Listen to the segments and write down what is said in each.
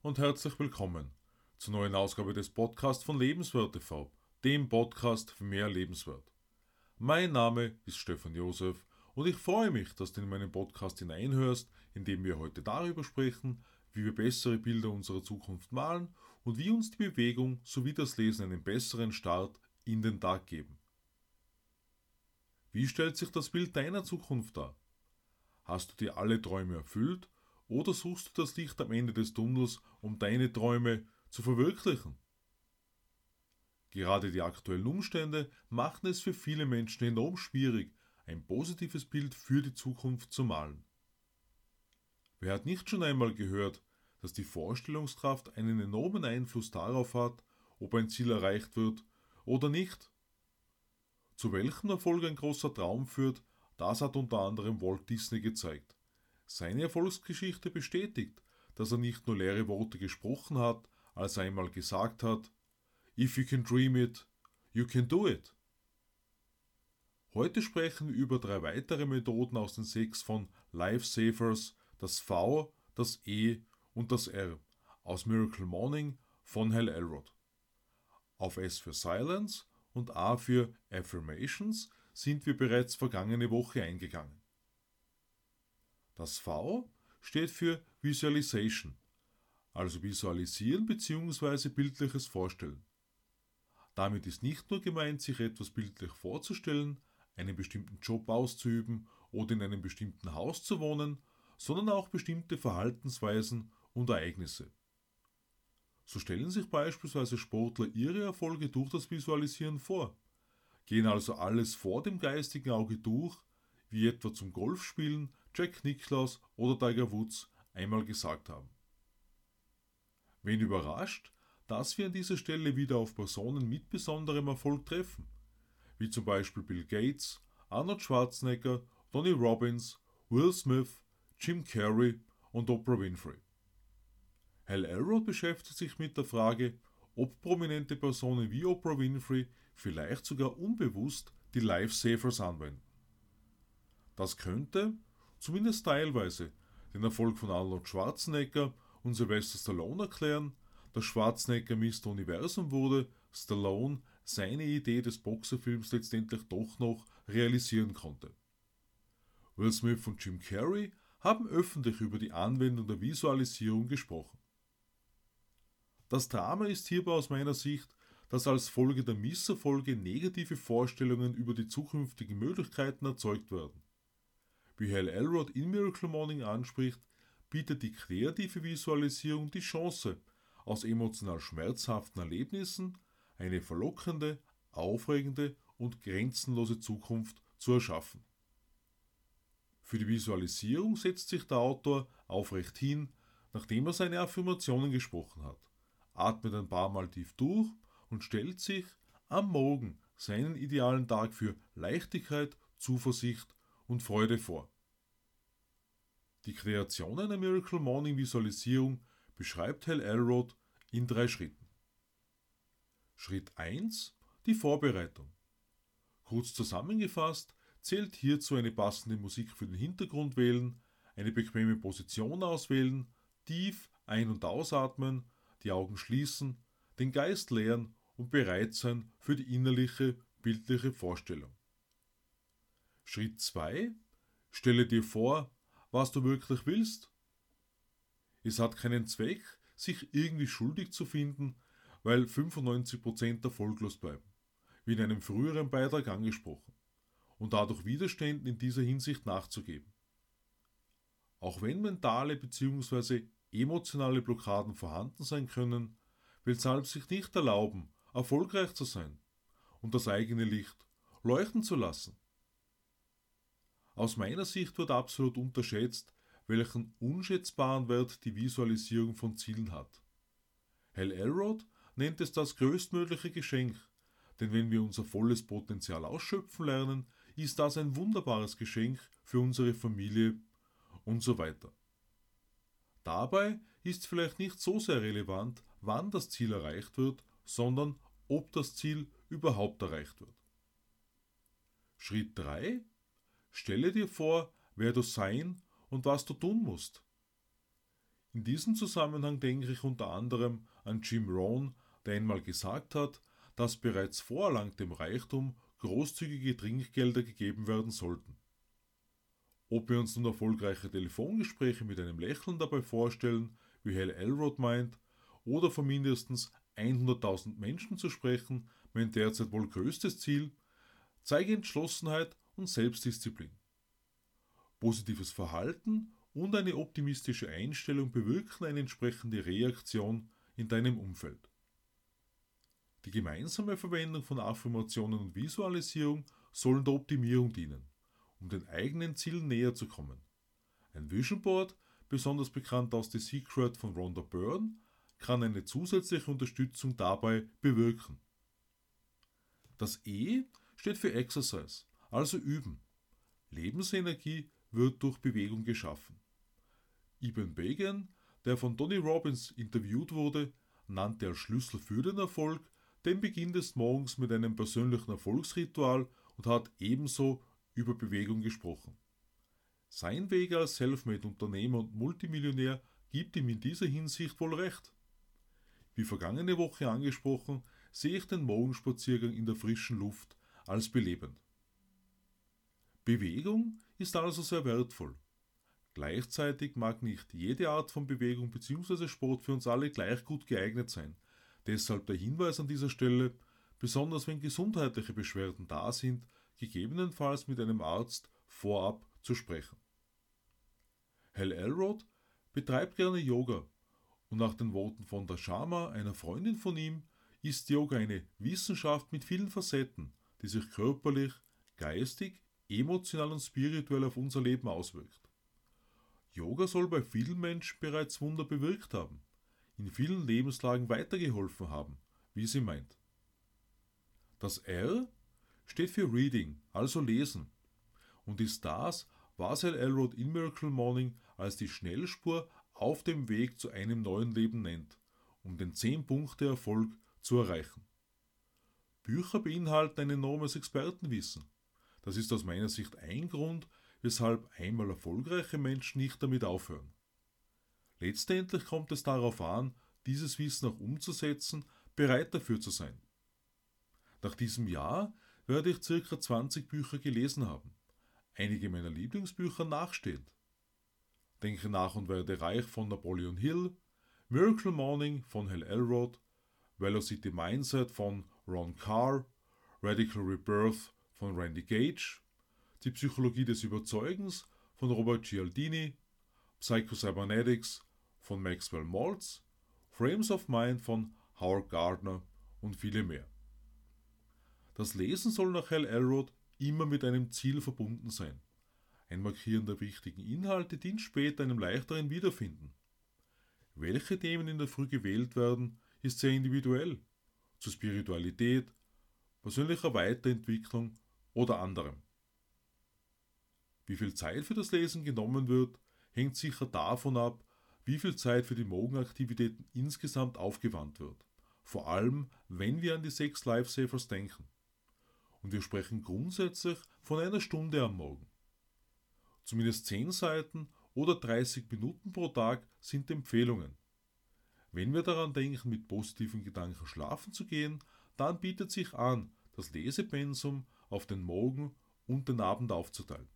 und herzlich willkommen zur neuen Ausgabe des Podcasts von Lebenswert TV, dem Podcast für mehr Lebenswert. Mein Name ist Stefan Josef und ich freue mich, dass du in meinen Podcast hineinhörst, in dem wir heute darüber sprechen, wie wir bessere Bilder unserer Zukunft malen und wie uns die Bewegung sowie das Lesen einen besseren Start in den Tag geben. Wie stellt sich das Bild deiner Zukunft dar? Hast du dir alle Träume erfüllt oder suchst du das Licht am Ende des Tunnels, um deine Träume zu verwirklichen? Gerade die aktuellen Umstände machen es für viele Menschen enorm schwierig, ein positives Bild für die Zukunft zu malen. Wer hat nicht schon einmal gehört, dass die Vorstellungskraft einen enormen Einfluss darauf hat, ob ein Ziel erreicht wird oder nicht? Zu welchem Erfolg ein großer Traum führt, das hat unter anderem Walt Disney gezeigt. Seine Erfolgsgeschichte bestätigt, dass er nicht nur leere Worte gesprochen hat, als er einmal gesagt hat, If you can dream it, you can do it. Heute sprechen wir über drei weitere Methoden aus den sechs von Lifesavers, das V, das E und das R aus Miracle Morning von Hal Elrod. Auf S für Silence und A für Affirmations sind wir bereits vergangene Woche eingegangen. Das V steht für Visualization, also Visualisieren bzw. bildliches Vorstellen. Damit ist nicht nur gemeint, sich etwas bildlich vorzustellen, einen bestimmten Job auszuüben oder in einem bestimmten Haus zu wohnen, sondern auch bestimmte Verhaltensweisen und Ereignisse. So stellen sich beispielsweise Sportler ihre Erfolge durch das Visualisieren vor, gehen also alles vor dem geistigen Auge durch, wie etwa zum Golfspielen Jack Nicklaus oder Tiger Woods einmal gesagt haben. Wen überrascht, dass wir an dieser Stelle wieder auf Personen mit besonderem Erfolg treffen, wie zum Beispiel Bill Gates, Arnold Schwarzenegger, Tony Robbins, Will Smith, Jim Carrey und Oprah Winfrey. Hal Elrod beschäftigt sich mit der Frage, ob prominente Personen wie Oprah Winfrey vielleicht sogar unbewusst die Lifesavers anwenden. Das könnte, zumindest teilweise, den Erfolg von Arnold Schwarzenegger und Sylvester Stallone erklären, dass Schwarzenegger Mr. Universum wurde, Stallone seine Idee des Boxerfilms letztendlich doch noch realisieren konnte. Will Smith und Jim Carrey haben öffentlich über die Anwendung der Visualisierung gesprochen. Das Drama ist hierbei aus meiner Sicht, dass als Folge der Misserfolge negative Vorstellungen über die zukünftigen Möglichkeiten erzeugt werden. Wie Hal Elrod in Miracle Morning anspricht, bietet die kreative Visualisierung die Chance, aus emotional schmerzhaften Erlebnissen eine verlockende, aufregende und grenzenlose Zukunft zu erschaffen. Für die Visualisierung setzt sich der Autor aufrecht hin, nachdem er seine Affirmationen gesprochen hat, atmet ein paar Mal tief durch und stellt sich am Morgen seinen idealen Tag für Leichtigkeit, Zuversicht und Freude vor. Die Kreation einer Miracle Morning Visualisierung beschreibt Hal Elrod in drei Schritten. Schritt 1. Die Vorbereitung. Kurz zusammengefasst zählt hierzu eine passende Musik für den Hintergrund wählen, eine bequeme Position auswählen, tief ein- und ausatmen, die Augen schließen, den Geist leeren und bereit sein für die innerliche, bildliche Vorstellung. Schritt 2. Stelle dir vor, was du wirklich willst. Es hat keinen Zweck, sich irgendwie schuldig zu finden, weil 95% erfolglos bleiben, wie in einem früheren Beitrag angesprochen, und dadurch Widerständen in dieser Hinsicht nachzugeben. Auch wenn mentale bzw. emotionale Blockaden vorhanden sein können, will Salb sich nicht erlauben, erfolgreich zu sein und das eigene Licht leuchten zu lassen. Aus meiner Sicht wird absolut unterschätzt, welchen unschätzbaren Wert die Visualisierung von Zielen hat. Hal Elrod nennt es das größtmögliche Geschenk, denn wenn wir unser volles Potenzial ausschöpfen lernen, ist das ein wunderbares Geschenk für unsere Familie und so weiter. Dabei ist vielleicht nicht so sehr relevant, wann das Ziel erreicht wird, sondern ob das Ziel überhaupt erreicht wird. Schritt 3. Stelle dir vor, wer du sein und was du tun musst. In diesem Zusammenhang denke ich unter anderem an Jim Rohn, der einmal gesagt hat, dass bereits vor erlangtem Reichtum großzügige Trinkgelder gegeben werden sollten. Ob wir uns nun erfolgreiche Telefongespräche mit einem Lächeln dabei vorstellen, wie Hal Elrod meint, oder von mindestens 100.000 Menschen zu sprechen, mein derzeit wohl größtes Ziel, zeige Entschlossenheit und Selbstdisziplin. Positives Verhalten und eine optimistische Einstellung bewirken eine entsprechende Reaktion in deinem Umfeld. Die gemeinsame Verwendung von Affirmationen und Visualisierung sollen der Optimierung dienen, um den eigenen Zielen näher zu kommen. Ein Vision Board, besonders bekannt aus The Secret von Rhonda Byrne, kann eine zusätzliche Unterstützung dabei bewirken. Das E steht für Exercise, also üben. Lebensenergie wird durch Bewegung geschaffen. Ibn Began, der von Tony Robbins interviewt wurde, nannte als Schlüssel für den Erfolg den Beginn des Morgens mit einem persönlichen Erfolgsritual und hat ebenso über Bewegung gesprochen. Sein Weg als Selfmade-Unternehmer und Multimillionär gibt ihm in dieser Hinsicht wohl recht. Wie vergangene Woche angesprochen, sehe ich den Morgenspaziergang in der frischen Luft als belebend. Bewegung ist also sehr wertvoll. Gleichzeitig mag nicht jede Art von Bewegung bzw. Sport für uns alle gleich gut geeignet sein. Deshalb der Hinweis an dieser Stelle, besonders wenn gesundheitliche Beschwerden da sind, gegebenenfalls mit einem Arzt vorab zu sprechen. Hal Elrod betreibt gerne Yoga und nach den Worten von Dashama, einer Freundin von ihm, ist Yoga eine Wissenschaft mit vielen Facetten, die sich körperlich, geistig, emotional und spirituell auf unser Leben auswirkt. Yoga soll bei vielen Menschen bereits Wunder bewirkt haben, in vielen Lebenslagen weitergeholfen haben, wie sie meint. Das R steht für Reading, also Lesen, und ist das, was Hal Elrod in Miracle Morning als die Schnellspur auf dem Weg zu einem neuen Leben nennt, um den 10-Punkte-Erfolg zu erreichen. Bücher beinhalten ein enormes Expertenwissen. Das ist aus meiner Sicht ein Grund, weshalb einmal erfolgreiche Menschen nicht damit aufhören. Letztendlich kommt es darauf an, dieses Wissen auch umzusetzen, bereit dafür zu sein. Nach diesem Jahr werde ich ca. 20 Bücher gelesen haben, einige meiner Lieblingsbücher nachstehend. Denke nach und werde reich von Napoleon Hill, Miracle Morning von Hal Elrod, Velocity Mindset von Ron Carr, Radical Rebirth von Randy Gage, Die Psychologie des Überzeugens von Robert Cialdini, Psychocybernetics von Maxwell Maltz, Frames of Mind von Howard Gardner und viele mehr. Das Lesen soll nach Hal Elrod immer mit einem Ziel verbunden sein. Ein Markieren der wichtigen Inhalte dient später einem leichteren Wiederfinden. Welche Themen in der Früh gewählt werden, ist sehr individuell. Zur Spiritualität, persönlicher Weiterentwicklung oder anderem. Wie viel Zeit für das Lesen genommen wird, hängt sicher davon ab, wie viel Zeit für die Morgenaktivitäten insgesamt aufgewandt wird. Vor allem, wenn wir an die sechs Lifesavers denken. Und wir sprechen grundsätzlich von einer Stunde am Morgen. Zumindest 10 Seiten oder 30 Minuten pro Tag sind Empfehlungen. Wenn wir daran denken, mit positiven Gedanken schlafen zu gehen, dann bietet sich an, das Lesepensum auf den Morgen und den Abend aufzuteilen.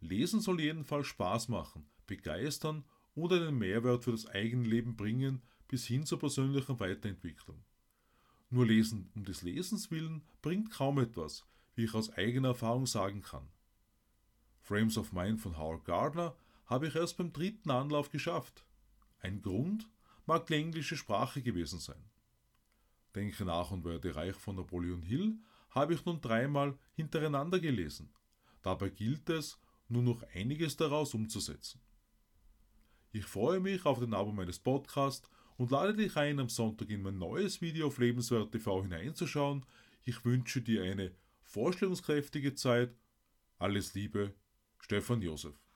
Lesen soll jedenfalls Spaß machen, begeistern und einen Mehrwert für das eigene Leben bringen bis hin zur persönlichen Weiterentwicklung. Nur Lesen um des Lesens willen bringt kaum etwas, wie ich aus eigener Erfahrung sagen kann. Frames of Mind von Howard Gardner habe ich erst beim dritten Anlauf geschafft. Ein Grund mag die englische Sprache gewesen sein. Denke nach und werde reich von Napoleon Hill habe ich nun dreimal hintereinander gelesen. Dabei gilt es, nur noch einiges daraus umzusetzen. Ich freue mich auf den Abo meines Podcasts und lade dich ein, am Sonntag in mein neues Video auf Lebenswert TV hineinzuschauen. Ich wünsche dir eine vorstellungskräftige Zeit. Alles Liebe, Stefan Josef.